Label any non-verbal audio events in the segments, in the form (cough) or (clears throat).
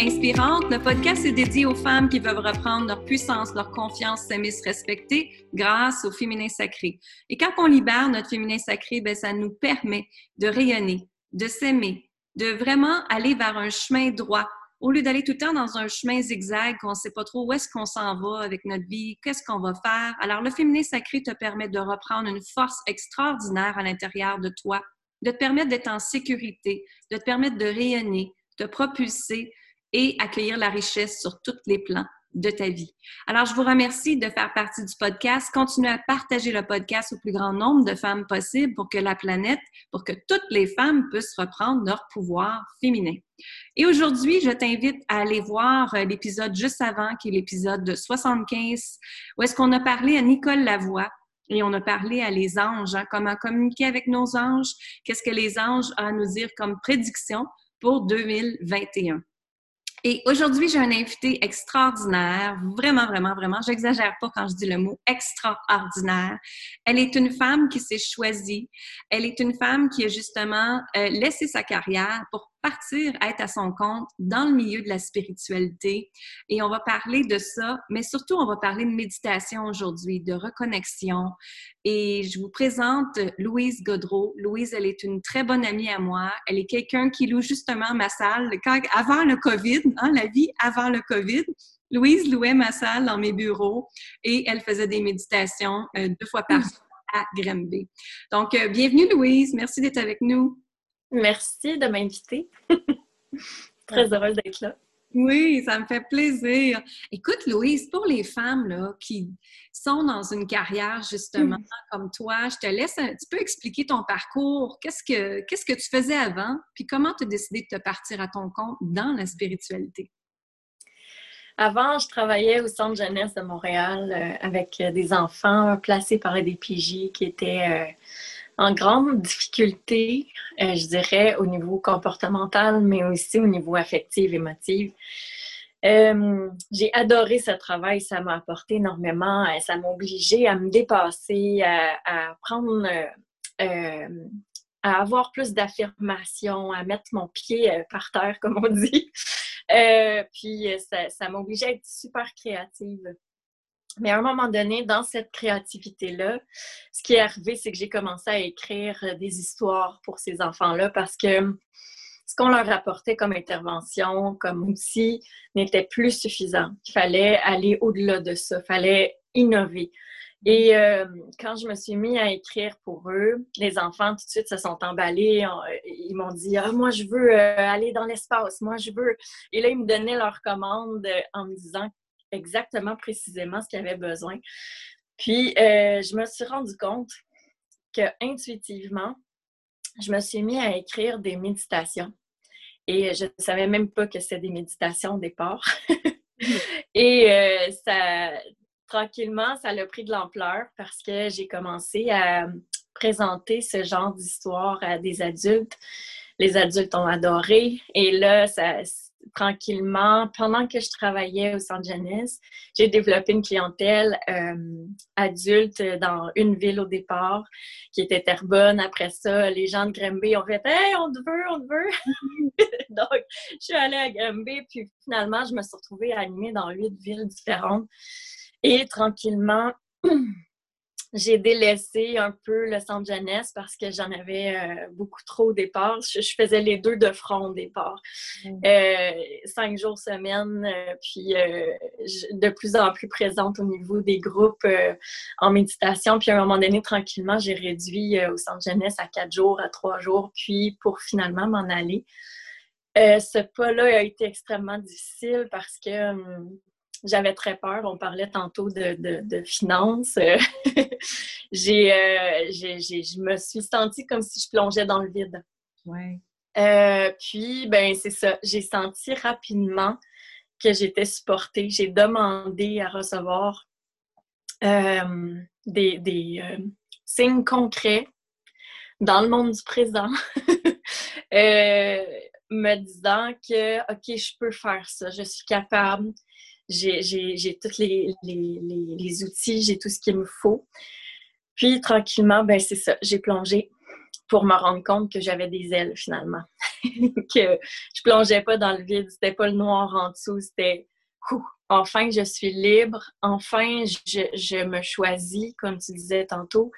Inspirante, le podcast est dédié aux femmes qui veulent reprendre leur puissance, leur confiance, s'aimer, se respecter grâce au féminin sacré. Et quand on libère notre féminin sacré, ben, ça nous permet de rayonner, de s'aimer, de vraiment aller vers un chemin droit. Au lieu d'aller tout le temps dans un chemin zigzag, qu'on ne sait pas trop où est-ce qu'on s'en va avec notre vie, qu'est-ce qu'on va faire. Alors, le féminin sacré te permet de reprendre une force extraordinaire à l'intérieur de toi, de te permettre d'être en sécurité, de te permettre de rayonner, de propulser et accueillir la richesse sur tous les plans de ta vie. Alors, je vous remercie de faire partie du podcast. Continuez à partager le podcast au plus grand nombre de femmes possible pour que la planète, pour que toutes les femmes puissent reprendre leur pouvoir féminin. Et aujourd'hui, je t'invite à aller voir euh, l'épisode juste avant, qui est l'épisode de 75, où est-ce qu'on a parlé à Nicole Lavoie et on a parlé à les anges, hein, comment communiquer avec nos anges, qu'est-ce que les anges ont à nous dire comme prédiction pour 2021. Et aujourd'hui, j'ai un invité extraordinaire, vraiment, vraiment, vraiment. J'exagère pas quand je dis le mot extraordinaire. Elle est une femme qui s'est choisie. Elle est une femme qui a justement euh, laissé sa carrière pour partir être à son compte dans le milieu de la spiritualité. Et on va parler de ça, mais surtout, on va parler de méditation aujourd'hui, de reconnexion. Et je vous présente Louise Godreau. Louise, elle est une très bonne amie à moi. Elle est quelqu'un qui loue justement ma salle quand, avant le COVID, hein, la vie avant le COVID. Louise louait ma salle dans mes bureaux et elle faisait des méditations euh, deux fois par jour à Grimby. Donc, euh, bienvenue Louise. Merci d'être avec nous. Merci de m'inviter. (laughs) Très heureuse d'être là. Oui, ça me fait plaisir. Écoute, Louise, pour les femmes là, qui sont dans une carrière justement mm. comme toi, je te laisse un petit peu expliquer ton parcours. Qu'est-ce que, qu'est-ce que tu faisais avant? Puis comment tu as décidé de te partir à ton compte dans la spiritualité? Avant, je travaillais au Centre jeunesse de Montréal euh, avec des enfants placés par des PJ qui étaient euh, en grande difficulté, euh, je dirais, au niveau comportemental, mais aussi au niveau affectif, émotif. Euh, j'ai adoré ce travail, ça m'a apporté énormément, euh, ça m'a obligé à me dépasser, à, prendre, à avoir plus d'affirmation, à mettre mon pied par terre, (laughs) comme on dit. puis ça m'a obligé à être super créative. Mais à un moment donné, dans cette créativité-là, ce qui est arrivé, c'est que j'ai commencé à écrire euh, des histoires pour ces enfants-là parce que ce qu'on leur apportait comme intervention, comme outil, n'était plus suffisant. Il fallait aller au-delà de ça, il fallait innover. Et euh, quand je me suis mis à écrire pour eux, les enfants tout de suite se sont emballés. Ils m'ont dit Ah, moi, je veux euh, aller dans l'espace, moi, je veux. Et là, ils me donnaient leur commande en me disant exactement précisément ce qu'il avait besoin. Puis, euh, je me suis rendu compte que intuitivement, je me suis mis à écrire des méditations. Et je ne savais même pas que c'était des méditations au départ. (laughs) Et euh, ça, tranquillement, ça a pris de l'ampleur parce que j'ai commencé à présenter ce genre d'histoire à des adultes. Les adultes ont adoré. Et là, ça, tranquillement, pendant que je travaillais au Centre Jeunesse, j'ai développé une clientèle euh, adulte dans une ville au départ qui était Terrebonne. Après ça, les gens de Grimby ont fait Hey, on te veut, on te veut. (laughs) Donc, je suis allée à Grimby, puis finalement, je me suis retrouvée animée dans huit villes différentes. Et tranquillement, (clears throat) j'ai délaissé un peu le centre jeunesse parce que j'en avais euh, beaucoup trop au départ. Je, faisais les deux de front au départ. Mm. Euh, cinq jours semaine, euh, puis de plus en plus présente au niveau des groupes en méditation. Puis à un moment donné, tranquillement, j'ai réduit au centre jeunesse à quatre jours, à trois jours, puis pour finalement m'en aller. ce pas-là a été extrêmement difficile parce que hum, j'avais très peur. On parlait tantôt de, finances. Euh, (laughs) j'ai, je me suis sentie comme si je plongeais dans le vide. Ouais. Euh, puis, ben c'est ça. J'ai senti rapidement que j'étais supportée. J'ai demandé à recevoir euh, des, des signes concrets dans le monde du présent. (laughs) me disant que, OK, je peux faire ça, je suis capable, j'ai tous les, les, outils, j'ai tout ce qu'il me faut. Puis tranquillement, ben c'est ça, j'ai plongé pour me rendre compte que j'avais des ailes finalement. (laughs) que je plongeais pas dans le vide, c'était pas le noir en dessous, c'était enfin je suis libre, enfin je, je, me choisis, comme tu disais tantôt.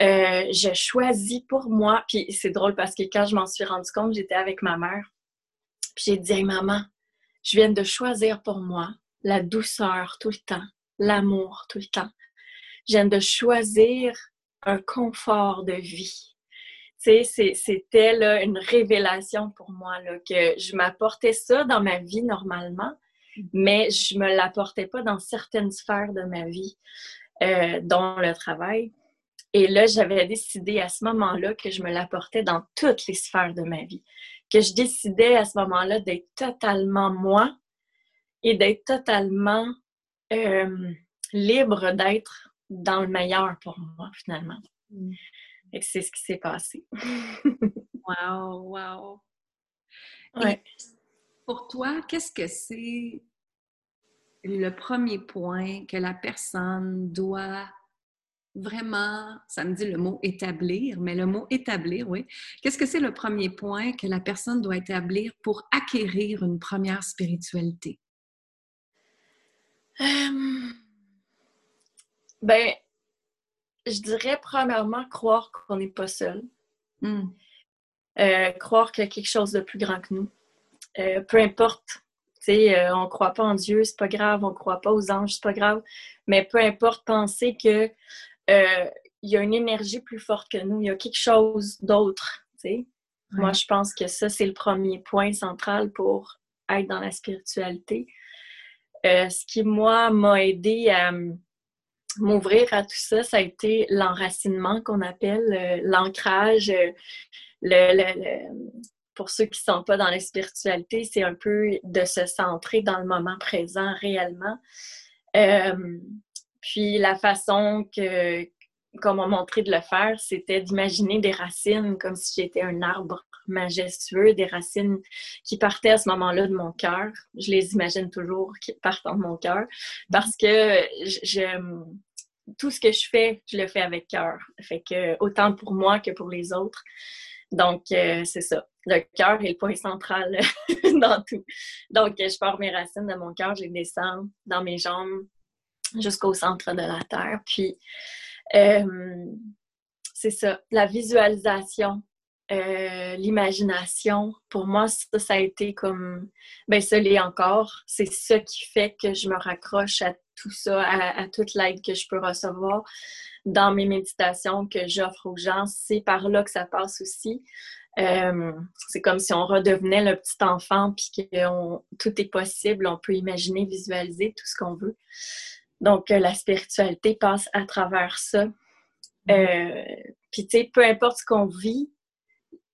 Euh, je choisis pour moi. Puis c'est drôle parce que quand je m'en suis rendu compte, j'étais avec ma mère. Puis j'ai dit, hey, maman, je viens de choisir pour moi la douceur tout le temps, l'amour tout le temps. Viens de choisir un confort de vie. Tu sais, c'était une révélation pour moi là, que je m'apportais ça dans ma vie normalement, mais je me l'apportais pas dans certaines sphères de ma vie, euh, dont le travail. Et là, j'avais décidé à ce moment-là que je me l'apportais dans toutes les sphères de ma vie. Que je décidais à ce moment-là d'être totalement moi et d'être totalement euh, libre d'être dans le meilleur pour moi, finalement. Mm. Et c'est ce qui s'est passé. (laughs) wow, wow. Ouais. pour toi, qu'est-ce que c'est le premier point que la personne doit vraiment, ça me dit le mot établir, mais le mot établir, oui. Qu'est-ce que c'est le premier point que la personne doit établir pour acquérir une première spiritualité? Euh, ben, je dirais premièrement croire qu'on n'est pas seul. Hmm. Euh, croire qu'il y a quelque chose de plus grand que nous. Euh, peu importe euh, on ne croit pas en Dieu, c'est pas grave, on ne croit pas aux anges, c'est pas grave, mais peu importe, penser que il y a une énergie plus forte que nous, il y a quelque chose d'autre. Moi, je pense que ça, c'est le premier point central pour être dans la spiritualité. Euh, ce qui, moi, m'a aidé à m'ouvrir à tout ça, ça a été l'enracinement qu'on appelle, l'ancrage, le, pour ceux qui ne sont pas dans la spiritualité, c'est un peu de se centrer dans le moment présent réellement. Euh, puis la façon que qu'on m'a montré de le faire, c'était d'imaginer des racines comme si j'étais un arbre majestueux, des racines qui partaient à ce moment-là de mon cœur. Je les imagine toujours qui partent de mon cœur parce que tout ce que je fais, je le fais avec cœur. Autant pour moi que pour les autres. Donc, euh, c'est ça. Le cœur est le point central (laughs) dans tout. Donc, je pars mes racines de mon cœur, je les descends dans mes jambes jusqu'au centre de la terre. Puis, euh, c'est ça, la visualisation, euh, l'imagination, pour moi, ça, ça, a été comme, ben ça l'est encore. C'est ça qui fait que je me raccroche à tout ça, à toute l'aide que je peux recevoir dans mes méditations que j'offre aux gens, c'est par là que ça passe aussi. Euh, c'est comme si on redevenait le petit enfant, puis que tout est possible, on peut imaginer, visualiser tout ce qu'on veut. Donc, euh, la spiritualité passe à travers ça. Mm-hmm. Euh, puis, tu sais, peu importe ce qu'on vit,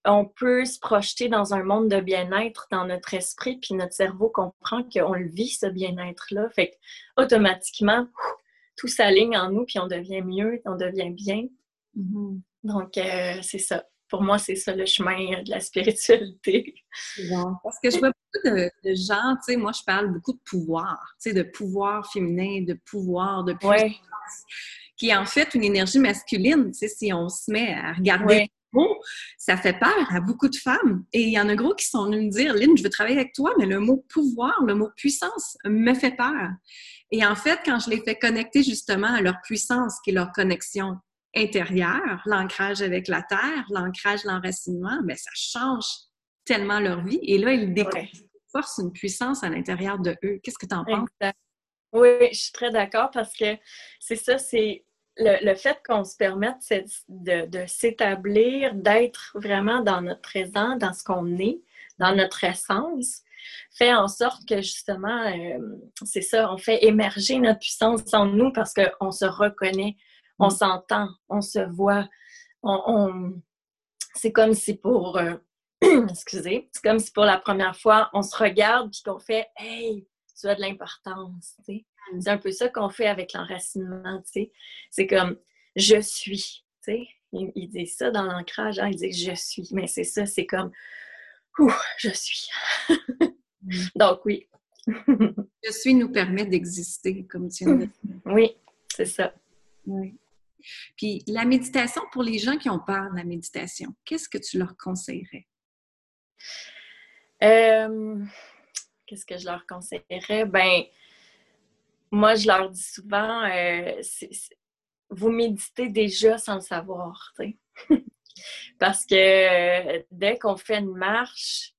on peut se projeter dans un monde de bien-être dans notre esprit, puis notre cerveau comprend qu'on le vit, ce bien-être-là. Fait que, automatiquement, tout s'aligne en nous, puis on devient mieux, on devient bien. Mm-hmm. Donc, euh, c'est ça. Pour moi, c'est ça le chemin de la spiritualité. Parce que je vois beaucoup de, gens, tu sais, moi, je parle beaucoup de pouvoir, tu sais, de pouvoir féminin, de pouvoir, de puissance, qui est en fait une énergie masculine, tu sais, si on se met à regarder mot, ça fait peur à beaucoup de femmes. Et il y en a gros qui sont venus me dire, Lynn, je veux travailler avec toi, mais le mot pouvoir, le mot puissance me fait peur. Et en fait, quand je les fais connecter justement à leur puissance, qui est leur connexion intérieure, l'ancrage avec la terre, l'ancrage, l'enracinement, bien, ça change tellement leur vie. Et là, ils découvrent force, une puissance à l'intérieur de eux. Qu'est-ce que tu en penses? Oui, je suis très d'accord parce que c'est ça, c'est le, fait qu'on se permette de, de s'établir, d'être vraiment dans notre présent, dans ce qu'on est, dans notre essence, fait en sorte que justement, euh, c'est ça, on fait émerger notre puissance en nous parce qu'on se reconnaît, on mm. s'entend, on se voit. On, C'est comme si pour, euh, (clears throat) excusez, c'est comme si pour la première fois, on se regarde puis qu'on fait, hey, tu as de l'importance. Mm. C'est un peu ça qu'on fait avec l'enracinement. C'est comme, je suis. Il, il dit ça dans l'ancrage, hein, il dit je suis. Mais c'est ça, c'est comme, ouh, je suis. Mm. (laughs) Donc, oui. (laughs) Je suis nous permet d'exister, comme tu dis. Oui, c'est ça. Oui. Puis la méditation, pour les gens qui ont peur de la méditation, qu'est-ce que tu leur conseillerais? Euh, qu'est-ce que je leur conseillerais? Ben, moi, je leur dis souvent, euh, vous méditez déjà sans le savoir, (laughs) Parce que euh, dès qu'on fait une marche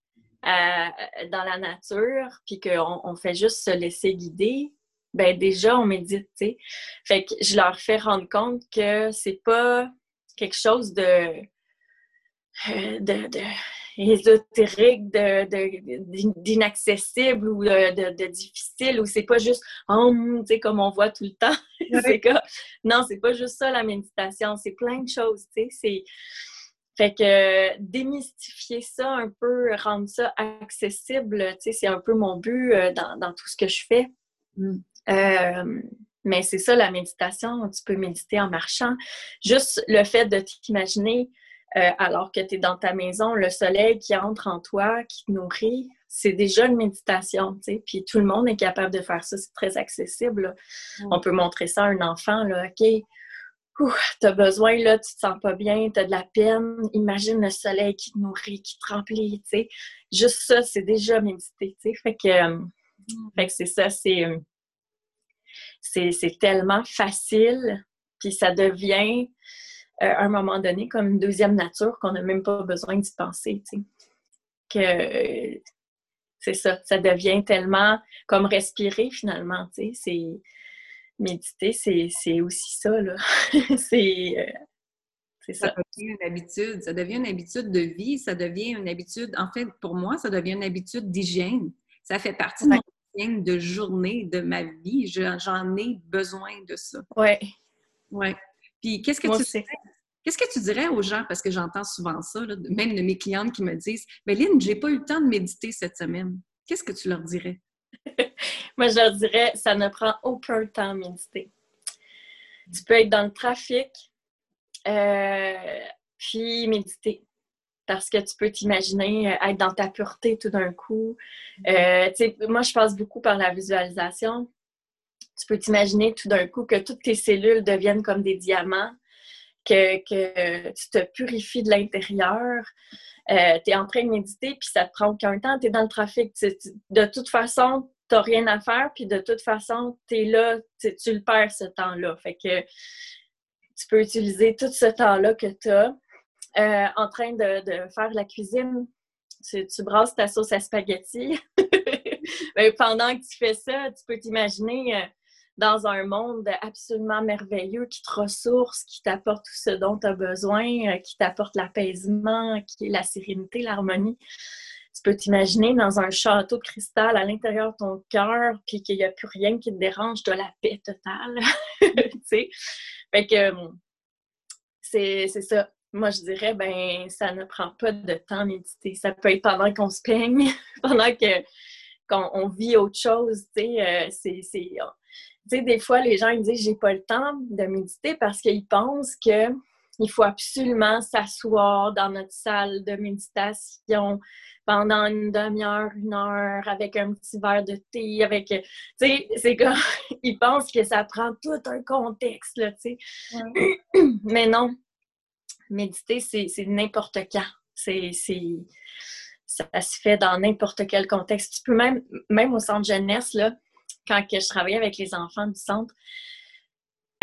dans la nature, puis qu'on on fait juste se laisser guider, ben déjà, on médite, tu sais. Fait que je leur fais rendre compte que c'est pas quelque chose de, de ésotérique, d'inaccessible ou de, difficile, ou c'est pas juste oh, tu sais, comme on voit tout le temps. (laughs) c'est non, c'est pas juste ça la méditation, c'est plein de choses, tu sais. Fait que démystifier ça un peu, rendre ça accessible, tu sais, c'est un peu mon but euh, dans, tout ce que je fais. Mm. Euh, mais c'est ça, la méditation, tu peux méditer en marchant. Juste le fait de t'imaginer euh, alors que tu es dans ta maison, le soleil qui entre en toi, qui te nourrit, c'est déjà une méditation, tu sais. Puis tout le monde est capable de faire ça, c'est très accessible. On peut montrer ça à un enfant, là, OK, tu as besoin, là, tu te sens pas bien, tu as de la peine, imagine le soleil qui te nourrit, qui te remplit, tu sais. Juste ça, c'est déjà méditer, tu sais. Fait que, euh, mm. fait que c'est ça, c'est c'est tellement facile, puis ça devient euh, à un moment donné comme une deuxième nature qu'on n'a même pas besoin d'y penser. Que c'est ça, ça devient tellement comme respirer finalement. C'est méditer, c'est aussi ça. Là. (laughs) c'est. Euh, ça. ça. devient une habitude, ça devient une habitude de vie, ça devient une habitude, en fait, pour moi, ça devient une habitude d'hygiène. Ça fait partie de de journée de ma vie. J'en ai besoin de ça. Oui. Oui. Puis qu'est-ce que tu sais? Qu'est-ce que tu dirais aux gens, parce que j'entends souvent ça, même de mes clientes qui me disent Mais Lynn, j'ai pas eu le temps de méditer cette semaine. Qu'est-ce que tu leur dirais? (laughs) Moi, je leur dirais ça ne prend aucun temps de méditer. Tu peux être dans le trafic, euh, puis méditer parce que tu peux t'imaginer euh, être dans ta pureté tout d'un coup. Euh, moi, je passe beaucoup par la visualisation. Tu peux t'imaginer tout d'un coup que toutes tes cellules deviennent comme des diamants, que, tu te purifies de l'intérieur. Euh, tu es en train de méditer, puis ça te prend aucun temps, tu es dans le trafic. de toute façon, tu n'as rien à faire, puis de toute façon, tu es là, tu le perds ce temps-là. Fait que tu peux utiliser tout ce temps-là que tu as euh, en train de, faire la cuisine. Tu, brasses ta sauce à spaghetti. (laughs) Ben, pendant que tu fais ça, tu peux t'imaginer euh, dans un monde absolument merveilleux qui te ressource, qui t'apporte tout ce dont tu as besoin, euh, qui t'apporte l'apaisement, qui est la sérénité, l'harmonie. Tu peux t'imaginer dans un château de cristal à l'intérieur de ton cœur, puis qu'il n'y a plus rien qui te dérange, de la paix totale. (laughs) tu sais? Fait que c'est ça moi, je dirais, ben, ça ne prend pas de temps méditer. Ça peut être pendant qu'on se peigne, (laughs) pendant que qu'on vit autre chose, tu sais. Euh, c'est, tu sais, des fois, les gens ils disent, j'ai pas le temps de méditer parce qu'ils pensent que il faut absolument s'asseoir dans notre salle de méditation pendant une demi-heure, une heure, avec un petit verre de thé, avec... Tu sais, c'est comme... (laughs) Ils pensent que ça prend tout un contexte, là, tu sais. (clears throat) Mais non, méditer, c'est n'importe quand. C'est, ça se fait dans n'importe quel contexte. Tu peux même, même au centre jeunesse, là, quand que je travaillais avec les enfants du centre,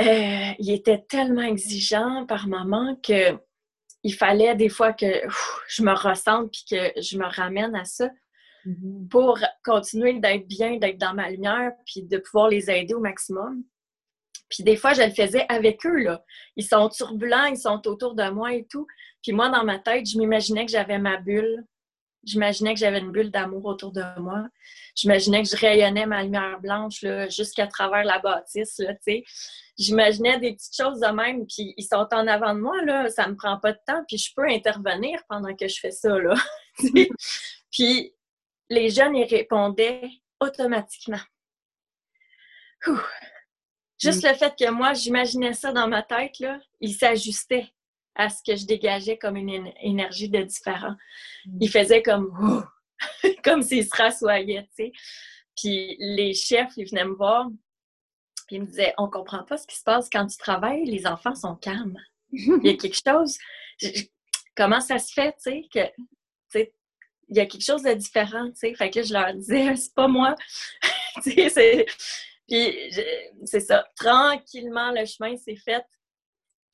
euh, il était tellement exigeant par moment que il fallait des fois que je me ressente puis que je me ramène à ça mm-hmm. pour continuer d'être bien, d'être dans ma lumière puis de pouvoir les aider au maximum. Puis des fois, je le faisais avec eux, là. Ils sont turbulents, ils sont autour de moi et tout. Puis moi, dans ma tête, je m'imaginais que j'avais ma bulle. J'imaginais que j'avais une bulle d'amour autour de moi. J'imaginais que je rayonnais ma lumière blanche là, jusqu'à travers la bâtisse, là. J'imaginais des petites choses de même, puis ils sont en avant de moi, là, ça me prend pas de temps, puis je peux intervenir pendant que je fais ça, là. (laughs) puis les jeunes, ils répondaient automatiquement. Ouh. Juste mm. le fait que moi, j'imaginais ça dans ma tête, là, il s'ajustait à ce que je dégageais comme une énergie de différent. Mm. Il faisait comme (laughs) comme s'il se rassoyait, tu sais. Puis les chefs, ils venaient me voir. Puis il me disait, on comprend pas ce qui se passe quand tu travailles, les enfants sont calmes. il y a quelque chose. comment ça se fait, tu sais, que, il y a quelque chose de différent, tu sais. Fait que je leur disais, (laughs) c'est pas moi. (laughs) tu sais, Puis c'est ça. Tranquillement, le chemin s'est fait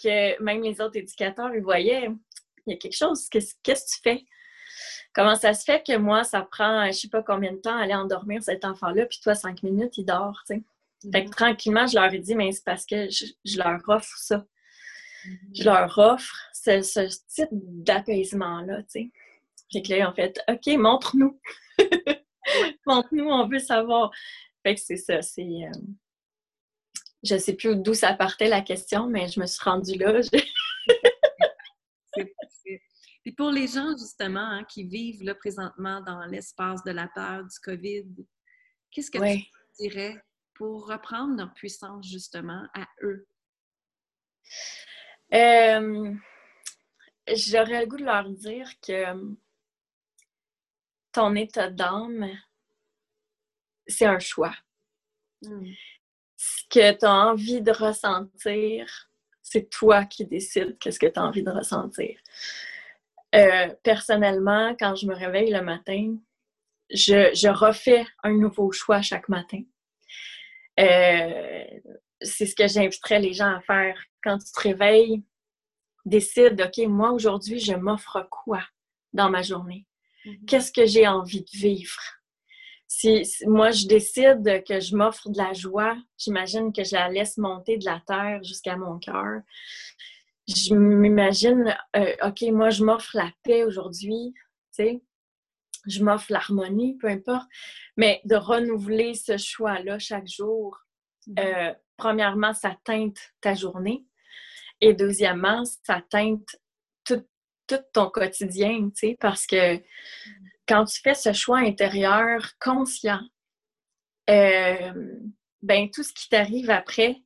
que même les autres éducateurs, ils voyaient, il y a quelque chose, qu'est-ce que tu fais? Comment ça se fait que moi, ça prend je sais pas combien de temps à aller endormir cet enfant-là, puis toi, cinq minutes, il dort, tu sais? Fait que mm-hmm. tranquillement, je leur ai dit, mais c'est parce que je, leur offre ça. Je mm-hmm. leur offre ce, type d'apaisement-là, tu sais. Fait que là, en fait, OK, montre-nous. (laughs) montre-nous, on veut savoir. Fait que c'est ça, c'est... Euh, je sais plus d'où ça partait la question, mais je me suis rendue là. (laughs) Et pour les gens, justement, hein, qui vivent là, présentement dans l'espace de la peur du COVID, qu'est-ce que tu dirais pour reprendre leur puissance, justement, à eux? Euh, j'aurais le goût de leur dire que ton état d'âme, c'est un choix. Hmm. Que tu as envie de ressentir, c'est toi qui décides qu'est-ce que tu as envie de ressentir. Euh, personnellement, quand je me réveille le matin, je, refais un nouveau choix chaque matin. Euh, c'est ce que j'inviterais les gens à faire. Quand tu te réveilles, décide, OK, moi aujourd'hui, je m'offre quoi dans ma journée? Mm-hmm. Qu'est-ce que j'ai envie de vivre? Si, moi, je décide que je m'offre de la joie, j'imagine que je la laisse monter de la terre jusqu'à mon cœur. Je m'imagine, euh, OK, moi, je m'offre la paix aujourd'hui, tu sais, je m'offre l'harmonie, peu importe, mais de renouveler ce choix-là chaque jour, mm-hmm. euh, premièrement, ça teinte ta journée, et deuxièmement, ça teinte tout, ton quotidien, tu sais, parce que quand tu fais ce choix intérieur conscient, euh, ben tout ce qui t'arrive après,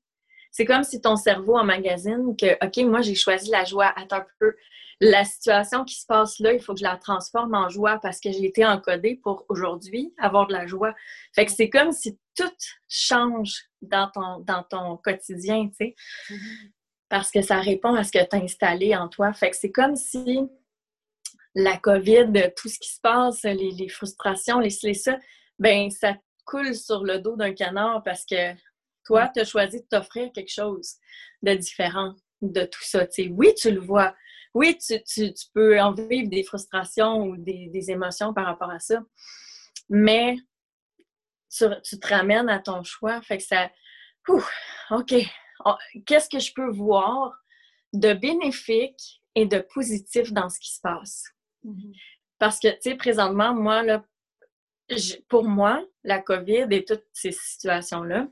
c'est comme si ton cerveau emmagasine que, OK, moi, j'ai choisi la joie. Attends un peu. La situation qui se passe là, il faut que je la transforme en joie parce que j'ai été encodée pour aujourd'hui avoir de la joie. Fait que c'est comme si tout change dans ton, dans ton quotidien, tu sais. Mm-hmm. Parce que ça répond à ce que tu as installé en toi. Fait que c'est comme si la COVID, tout ce qui se passe, les, frustrations, les, les ça, ben ça coule sur le dos d'un canard parce que toi, tu as choisi de t'offrir quelque chose de différent de tout ça. oui, tu le vois. Oui, tu, peux en vivre des frustrations ou des, émotions par rapport à ça. Mais tu, te ramènes à ton choix. Fait que ça. OK. Qu'est-ce que je peux voir de bénéfique et de positif dans ce qui se passe? Mm-hmm. Parce que, tu sais, présentement, moi, là, pour moi, la COVID et toutes ces situations-là,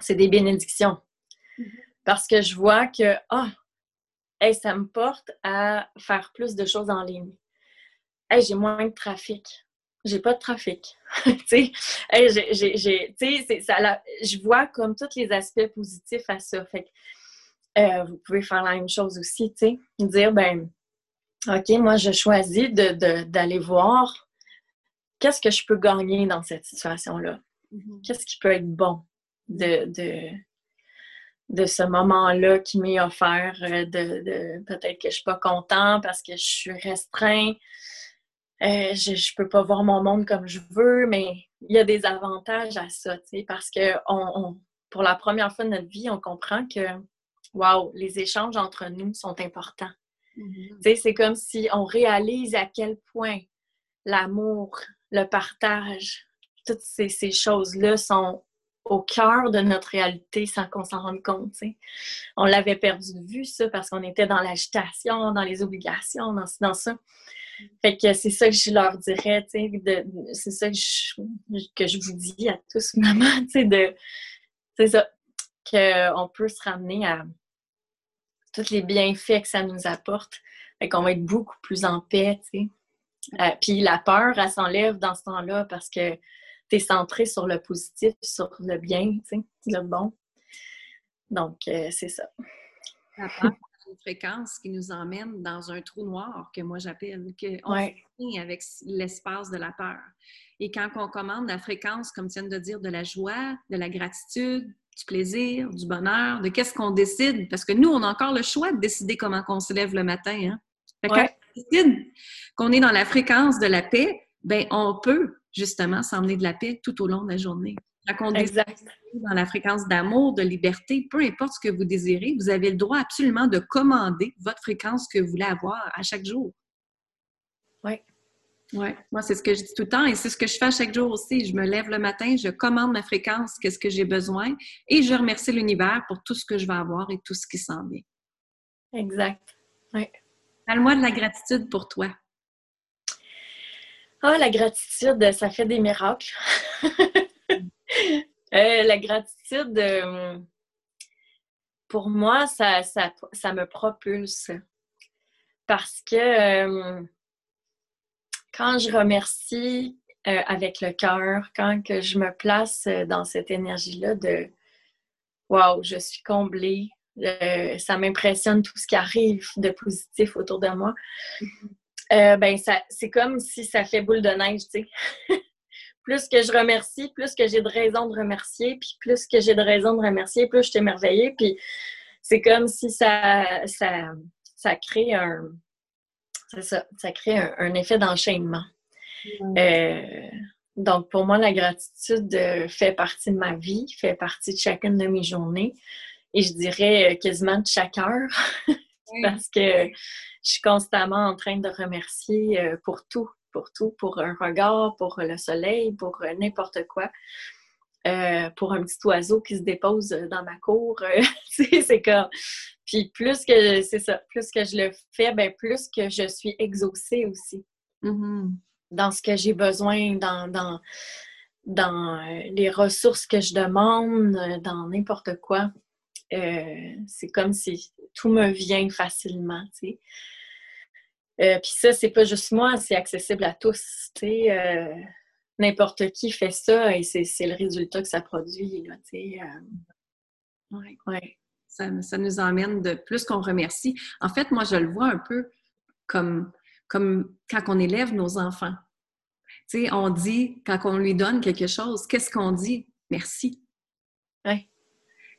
c'est des bénédictions. Mm-hmm. Parce que je vois que, ah, ça me porte à faire plus de choses en ligne. Hey, j'ai moins de trafic. J'ai pas de trafic. (laughs) tu sais, je vois comme tous les aspects positifs à ça. Fait euh, vous pouvez faire la même chose aussi, tu sais. Dire, ben, OK, moi, je choisis d'aller voir qu'est-ce que je peux gagner dans cette situation-là. Mm-hmm. Qu'est-ce qui peut être bon? de, de, ce moment-là qui m'est offert, euh, de, peut-être que je suis pas content parce que je suis restreint, euh, je, ne peux pas voir mon monde comme je veux, mais il y a des avantages à ça, parce que on, pour la première fois de notre vie, on comprend que, waouh, les échanges entre nous sont importants. Mm-hmm. C'est comme si on réalise à quel point l'amour, le partage, toutes ces, ces choses-là sont au cœur de notre réalité sans qu'on s'en rende compte. On l'avait perdu de vue, ça, parce qu'on était dans l'agitation, dans les obligations, dans, dans ça. Fait que c'est ça que je leur dirais, c'est ça que je, vous dis à tous, (laughs) finalement, de, c'est ça, qu'on peut se ramener à tous les bienfaits que ça nous apporte. Fait qu'on va être beaucoup plus en paix, euh, puis la peur, elle s'enlève dans ce temps-là parce que tu es centré sur le positif, sur le bien, tu sais, le bon. Donc, euh, c'est ça. La peur, une fréquence qui nous emmène dans un trou noir que moi j'appelle, qu'on ouais. avec l'espace de la peur. Et quand on commande la fréquence, comme tu viens de dire, de la joie, de la gratitude, du plaisir, du bonheur, de qu'est-ce qu'on décide? Parce que nous, on a encore le choix de décider comment on se lève le matin. Hein? Fait quand on décide qu'on est dans la fréquence de la paix, ben on peut justement s'emmener de la paix tout au long de la journée. Quand on exact. dans la fréquence d'amour, de liberté, peu importe ce que vous désirez, vous avez le droit absolument de commander votre fréquence que vous voulez avoir à chaque jour. Oui. Oui, moi, c'est ce que je dis tout le temps et c'est ce que je fais à chaque jour aussi. Je me lève le matin, je commande ma fréquence, qu'est-ce que j'ai besoin et je remercie l'univers pour tout ce que je vais avoir et tout ce qui s'en vient. Exact. Oui. Parle-moi de la gratitude pour toi. Ah, la gratitude, ça fait des miracles. (laughs) Euh, la gratitude, euh, pour moi, ça, ça, ça, me propulse. Parce que euh, quand je remercie avec le cœur, quand que je me place dans cette énergie-là de Waouh, je suis comblée, ça m'impressionne tout ce qui arrive de positif autour de moi. Mm-hmm. ben, ça, c'est comme si ça fait boule de neige, tu sais. (laughs) plus que je remercie, plus que j'ai de raisons de remercier, puis plus que j'ai de raisons de remercier, plus je suis émerveillée. Puis c'est comme si ça, ça, ça crée un. Ça, ça crée un, effet d'enchaînement. Euh, donc, pour moi, la gratitude euh, fait partie de ma vie, fait partie de chacune de mes journées. Et je dirais euh, quasiment de chaque heure. (laughs) parce que je suis constamment en train de remercier pour tout, pour tout, pour un regard, pour le soleil, pour n'importe quoi. Euh, pour un petit oiseau qui se dépose dans ma cour. Euh, (laughs) c'est comme. Puis plus que c'est ça, plus que je le fais, ben plus que je suis exaucée aussi. Mm-hmm. Dans ce que j'ai besoin, dans, dans, dans les ressources que je demande, dans n'importe quoi. c'est comme si tout me vient facilement, tu sais. Euh, puis ça, c'est pas juste moi, c'est accessible à tous. Euh, N'importe qui fait ça et c'est le résultat que ça produit. Là, euh... ouais. Ça, ça, nous emmène de plus qu'on remercie. En fait, moi, je le vois un peu comme, comme quand on élève nos enfants. on dit, quand on lui donne quelque chose, qu'est-ce qu'on dit? Merci. Ouais.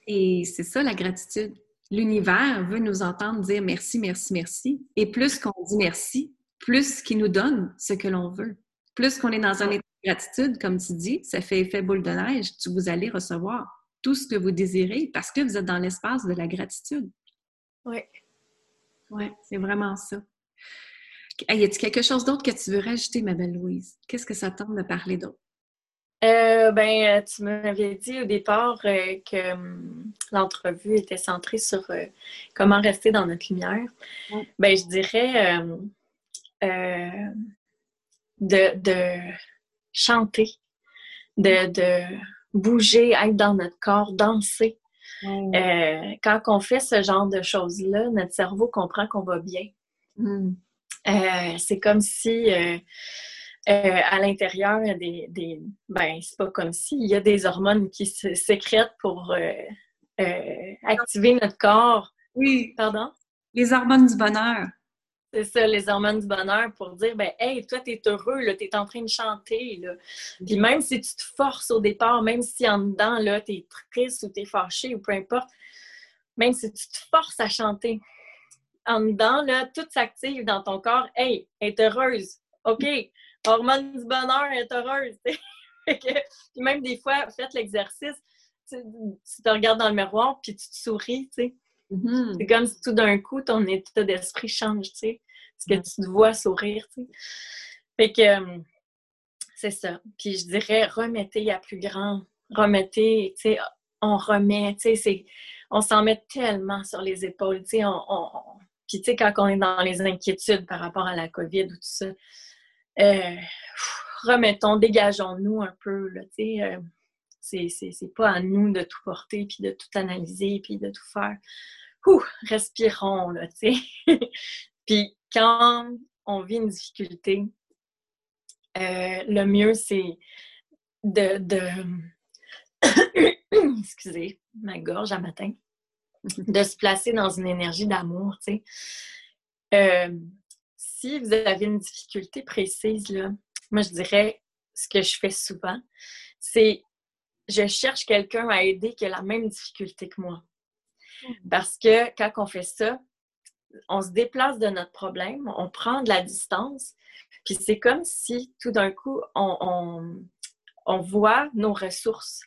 Et c'est ça la gratitude l'univers veut nous entendre dire merci, merci, merci. Et plus qu'on dit merci, plus qu'il nous donne ce que l'on veut. Plus qu'on est dans un état gratitude, comme tu dis, ça fait effet boule de neige, vous allez recevoir tout ce que vous désirez parce que vous êtes dans l'espace de la gratitude. Oui. Oui, c'est vraiment ça. y a-t-il quelque chose d'autre que tu veux rajouter, ma belle Louise? Qu'est-ce que ça tente de parler d'autre? Euh, ben, euh, tu m'avais dit au départ euh, que hum, l'entrevue était centrée sur comment rester dans notre lumière. Ben, je dirais de, chanter, de, bouger, être dans notre corps, danser. quand on fait ce genre de choses-là, notre cerveau comprend qu'on va bien. Mmh. c'est comme si euh, à l'intérieur, il y a des, des ben, c'est pas comme si, il y a des hormones qui se sécrètent pour euh, euh, activer notre corps. Oui. Pardon? Les hormones du bonheur. C'est ça, les hormones du bonheur pour dire, ben, hey, toi, t'es heureux, là, t'es en train de chanter, là. Puis même si tu te forces au départ, même si en dedans, là, t'es triste ou t'es fâché ou peu importe, même si tu te forces à chanter, en dedans, là, tout s'active dans ton corps. Hey, est heureuse. OK, hormone du bonheur est heureuse. (laughs) puis même des fois, faites l'exercice, tu, te regardes dans le miroir puis tu te souris, tu sais. Mm-hmm. C'est comme si tout d'un coup, ton état d'esprit change, tu sais. Parce que tu te vois sourire, tu sais. Fait que euh, c'est ça. Puis je dirais, remettez à plus grand. Remettez, tu sais, on remet, tu sais, on s'en met tellement sur les épaules, tu sais, on, puis tu sais, quand on est dans les inquiétudes par rapport à la COVID ou tout ça, euh, remettons, dégageons-nous un peu. Là, euh, c'est pas à nous de tout porter, puis de tout analyser, puis de tout faire. Ouh, respirons, là, tu sais. (laughs) puis quand on vit une difficulté, euh, le mieux, c'est de, de... (coughs) excusez, ma gorge à matin, de se placer dans une énergie d'amour, tu sais. Euh, si vous avez une difficulté précise, là, moi je dirais ce que je fais souvent, c'est je cherche quelqu'un à aider qui a la même difficulté que moi. Hmm. Parce que quand on fait ça, on se déplace de notre problème, on prend de la distance, puis c'est comme si tout d'un coup, on, on, voit nos ressources,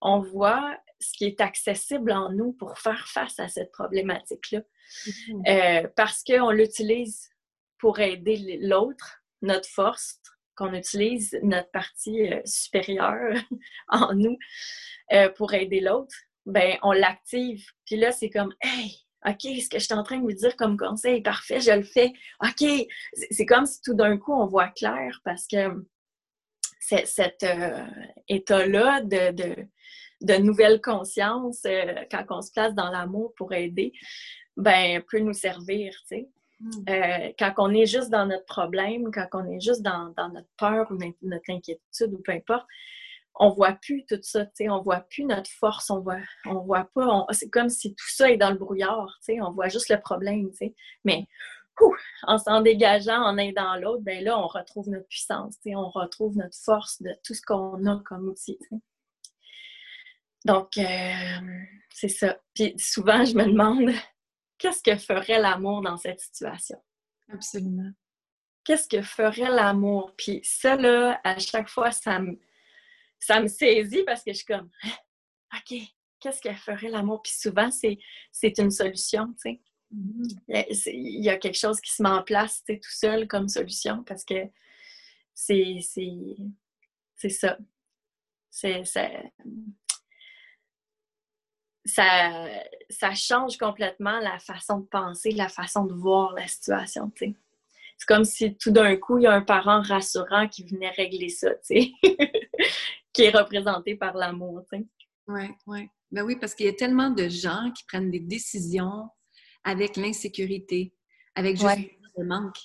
on voit ce qui est accessible en nous pour faire face à cette problématique-là. Hmm. Euh, parce qu'on l'utilise pour aider l'autre, notre force, qu'on utilise notre partie euh, supérieure (laughs) en nous euh, pour aider l'autre, ben on l'active. Puis là, c'est comme Hey, OK, ce que je suis en train de vous dire comme conseil, parfait, je le fais. OK. C'est comme si tout d'un coup, on voit clair parce que cet euh, état-là de, de, nouvelle conscience, quand on se place dans l'amour pour aider, ben, peut nous servir, tu sais. Euh, quand on est juste dans notre problème, quand on est juste dans, notre peur ou notre inquiétude ou peu importe, on voit plus tout ça, tu on voit plus notre force, on voit, on voit pas, c'est comme si tout ça est dans le brouillard, tu on voit juste le problème, Mais en s'en dégageant, en aidant l'autre, ben là, on retrouve notre puissance, tu on retrouve notre force de tout ce qu'on a comme outil, Donc, euh, c'est ça. Puis souvent, je me demande, qu'est-ce que ferait l'amour dans cette situation? Absolument. Qu'est-ce que ferait l'amour? Puis ça, là, à chaque fois, ça me, ça me saisit parce que je suis comme, OK, qu'est-ce que ferait l'amour? Puis souvent, c'est, c'est une solution, tu sais. Mm-hmm. Il y a quelque chose qui se met en place, tu sais, tout seul comme solution parce que c'est, c'est, c'est ça. Ça, ça change complètement la façon de penser, la façon de voir la situation, C'est comme si tout d'un coup, il y a un parent rassurant qui venait régler ça, tu (laughs) qui est représenté par l'amour, tu Oui, oui. Ben oui, parce qu'il y a tellement de gens qui prennent des décisions avec l'insécurité, avec juste le manque.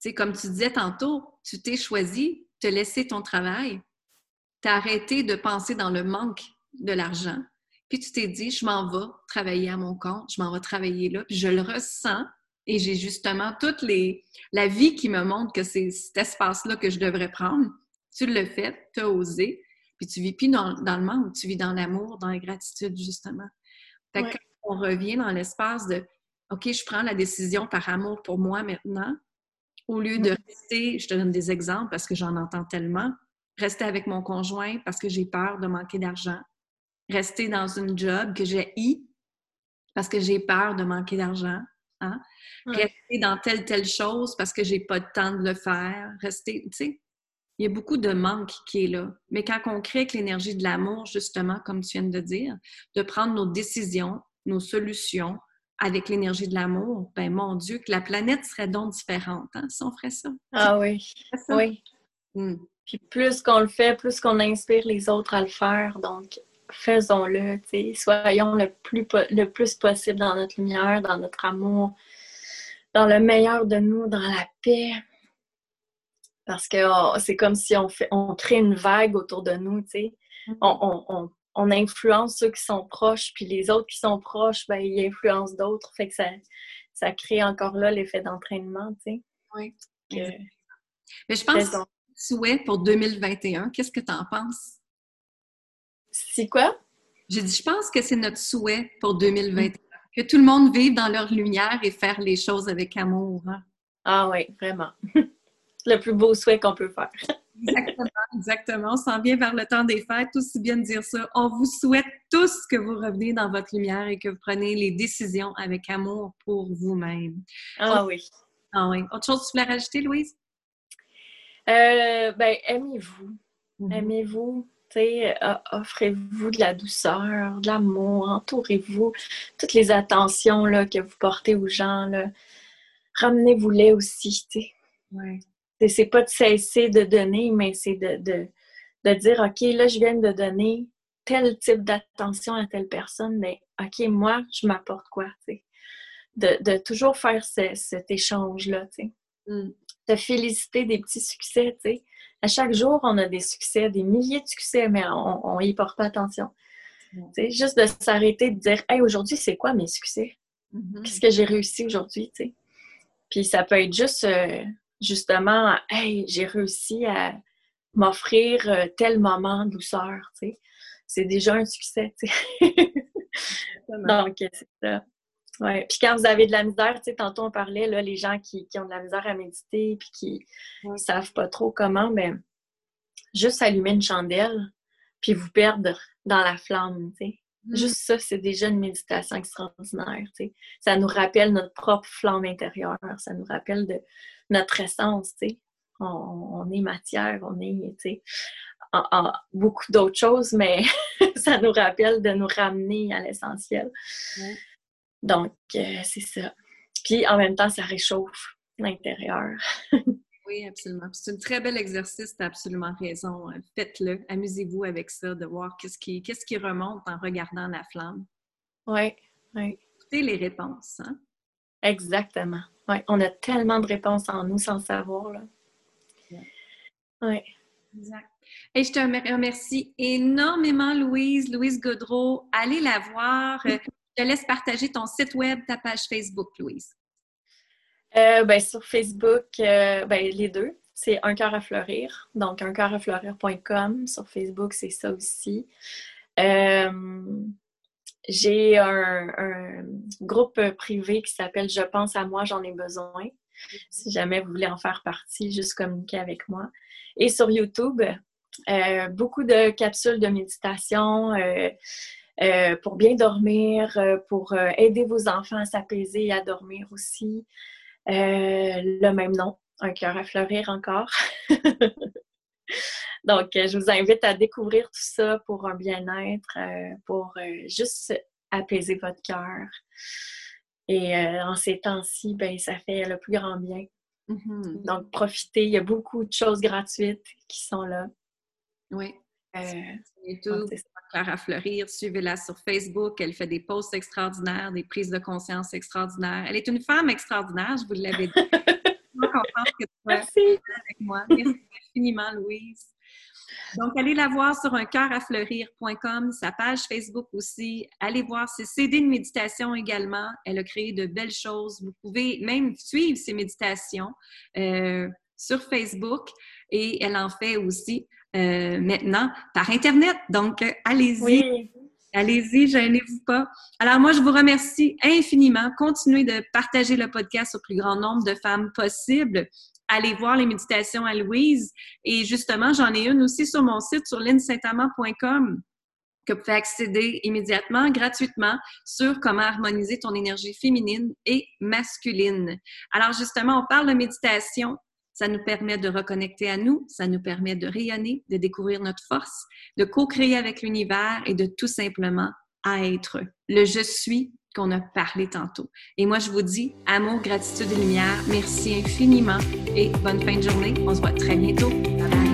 Tu comme tu disais tantôt, tu t'es choisi, te laisser ton travail, t'as arrêté de penser dans le manque de l'argent, puis tu t'es dit, je m'en vais travailler à mon compte, je m'en vais travailler là, puis je le ressens et j'ai justement toute les, la vie qui me montre que c'est cet espace-là que je devrais prendre. Tu le fais, tu as osé, puis tu vis plus dans, le manque, tu vis dans l'amour, dans la gratitude, justement. Fait que on revient dans l'espace de OK, je prends la décision par amour pour moi maintenant, au lieu de rester, je te donne des exemples parce que j'en entends tellement, rester avec mon conjoint parce que j'ai peur de manquer d'argent, rester dans une job que j'ai eu parce que j'ai peur de manquer d'argent. Hein? Rester dans telle, telle chose parce que j'ai pas de temps de le faire. Rester, tu sais, il y a beaucoup de manque qui est là. Mais quand on crée avec l'énergie de l'amour, justement, comme tu viens de dire, de prendre nos décisions, nos solutions avec l'énergie de l'amour, ben mon Dieu, que la planète serait donc différente hein, si on ferait ça. Ah oui, oui. Hmm. Puis plus qu'on le fait, plus qu'on inspire les autres à le faire. Donc, faisons-le, soyons le plus, le plus possible dans notre lumière, dans notre amour, dans le meilleur de nous, dans la paix. Parce que oh, c'est comme si on, fait, on crée une vague autour de nous, tu sais. Mm-hmm. On, on, influence ceux qui sont proches, puis les autres qui sont proches, ben, ils influencent d'autres. Fait que ça, ça crée encore là l'effet d'entraînement, tu sais. Oui. Mais je pense que souhait pour 2021, qu'est-ce que tu en penses? C'est quoi? J'ai dit, je pense que c'est notre souhait pour 2021. Que tout le monde vive dans leur lumière et faire les choses avec amour. Hein. Ah oui, vraiment. (laughs) le plus beau souhait qu'on peut faire. (laughs) exactement, exactement. On s'en vient vers le temps des fêtes, aussi bien de dire ça. On vous souhaite tous que vous reveniez dans votre lumière et que vous preniez les décisions avec amour pour vous-même. Ah oui. Ah oui. Autre chose que tu voulais rajouter, Louise? Euh, ben, aimez-vous. Mm-hmm. Aimez-vous. Euh, offrez-vous de la douceur, de l'amour, entourez-vous, toutes les attentions là, que vous portez aux gens, ramenez-vous-les aussi. Ouais. C'est pas de cesser de donner, mais c'est de, de, dire OK, là, je viens de donner tel type d'attention à telle personne, mais OK, moi, je m'apporte quoi? De, de, toujours faire cet échange-là. Mm. De féliciter des petits succès. sais à chaque jour, on a des succès, des milliers de succès, mais on n'y porte pas attention. C'est Juste de s'arrêter de dire Hey, aujourd'hui, c'est quoi mes succès? Mm-hmm. Qu'est-ce que j'ai réussi aujourd'hui? Puis ça peut être juste euh, justement Hey, j'ai réussi à m'offrir euh, tel moment de douceur. c'est déjà un succès. Donc, c'est ça. Ouais. Puis quand vous avez de la misère, tu sais, tantôt on parlait, là, les gens qui, ont de la misère à méditer puis qui ne savent pas trop comment, mais juste allumer une chandelle puis vous perdre dans la flamme, tu sais. Mm. Juste ça, c'est déjà une méditation extraordinaire, tu sais. Ça nous rappelle notre propre flamme intérieure, ça nous rappelle de notre essence, tu sais. On, est matière, on est, tu sais, beaucoup d'autres choses, mais (laughs) ça nous rappelle de nous ramener à l'essentiel. Donc, euh, c'est ça. Puis en même temps, ça réchauffe l'intérieur. (laughs) oui, absolument. C'est un très bel exercice, tu as absolument raison. Faites-le, amusez-vous avec ça, de voir qu'est-ce qui, qu'est-ce qui remonte en regardant la flamme. Oui, oui. Écoutez les réponses. Hein? Exactement. Oui, on a tellement de réponses en nous sans le savoir. Là. Oui. Exact. Et je te remercie énormément, Louise, Louise Godreau. Allez la voir. (laughs) Je te laisse partager ton site web, ta page Facebook, Louise? Euh, ben, sur Facebook, euh, ben, les deux. C'est Un cœur à fleurir. Donc, uncoeurafleurir.com. Sur Facebook, c'est ça aussi. Euh, j'ai un, un, groupe privé qui s'appelle Je pense à moi, j'en ai besoin. Si jamais vous voulez en faire partie, juste communiquer avec moi. Et sur YouTube, beaucoup de capsules de méditation euh, euh, pour bien dormir, pour aider vos enfants à s'apaiser et à dormir aussi. le même nom, un cœur à fleurir encore. (laughs) Donc, je vous invite à découvrir tout ça pour un bien-être, pour juste apaiser votre cœur. Et en ces temps-ci, ben, ça fait le plus grand bien. Mm-hmm. Donc, profitez. Il y a beaucoup de choses gratuites qui sont là. Oui. Euh, Clara Fleurir, suivez-la sur Facebook. Elle fait des posts extraordinaires, des prises de conscience extraordinaires. Elle est une femme extraordinaire, je vous l'avais dit. (laughs) je suis contente que tu sois Merci. avec moi. Merci infiniment, Louise. Donc, allez la voir sur uncoeurafleurir.com, sa page Facebook aussi. Allez voir ses CD de méditation également. Elle a créé de belles choses. Vous pouvez même suivre ses méditations euh, sur Facebook et elle en fait aussi euh, maintenant par Internet. Donc, allez-y. Allez-y, gênez-vous pas. Alors, moi, je vous remercie infiniment. Continuez de partager le podcast au plus grand nombre de femmes possible. Allez voir les méditations à Louise. Et justement, j'en ai une aussi sur mon site, sur linsaintamant.com que vous pouvez accéder immédiatement, gratuitement, sur comment harmoniser ton énergie féminine et masculine. Alors justement, on parle de méditation, ça nous permet de reconnecter à nous, ça nous permet de rayonner, de découvrir notre force, de co-créer avec l'univers et de tout simplement être le je suis qu'on a parlé tantôt. Et moi, je vous dis amour, gratitude et lumière. Merci infiniment et bonne fin de journée. On se voit très bientôt. Bye bye.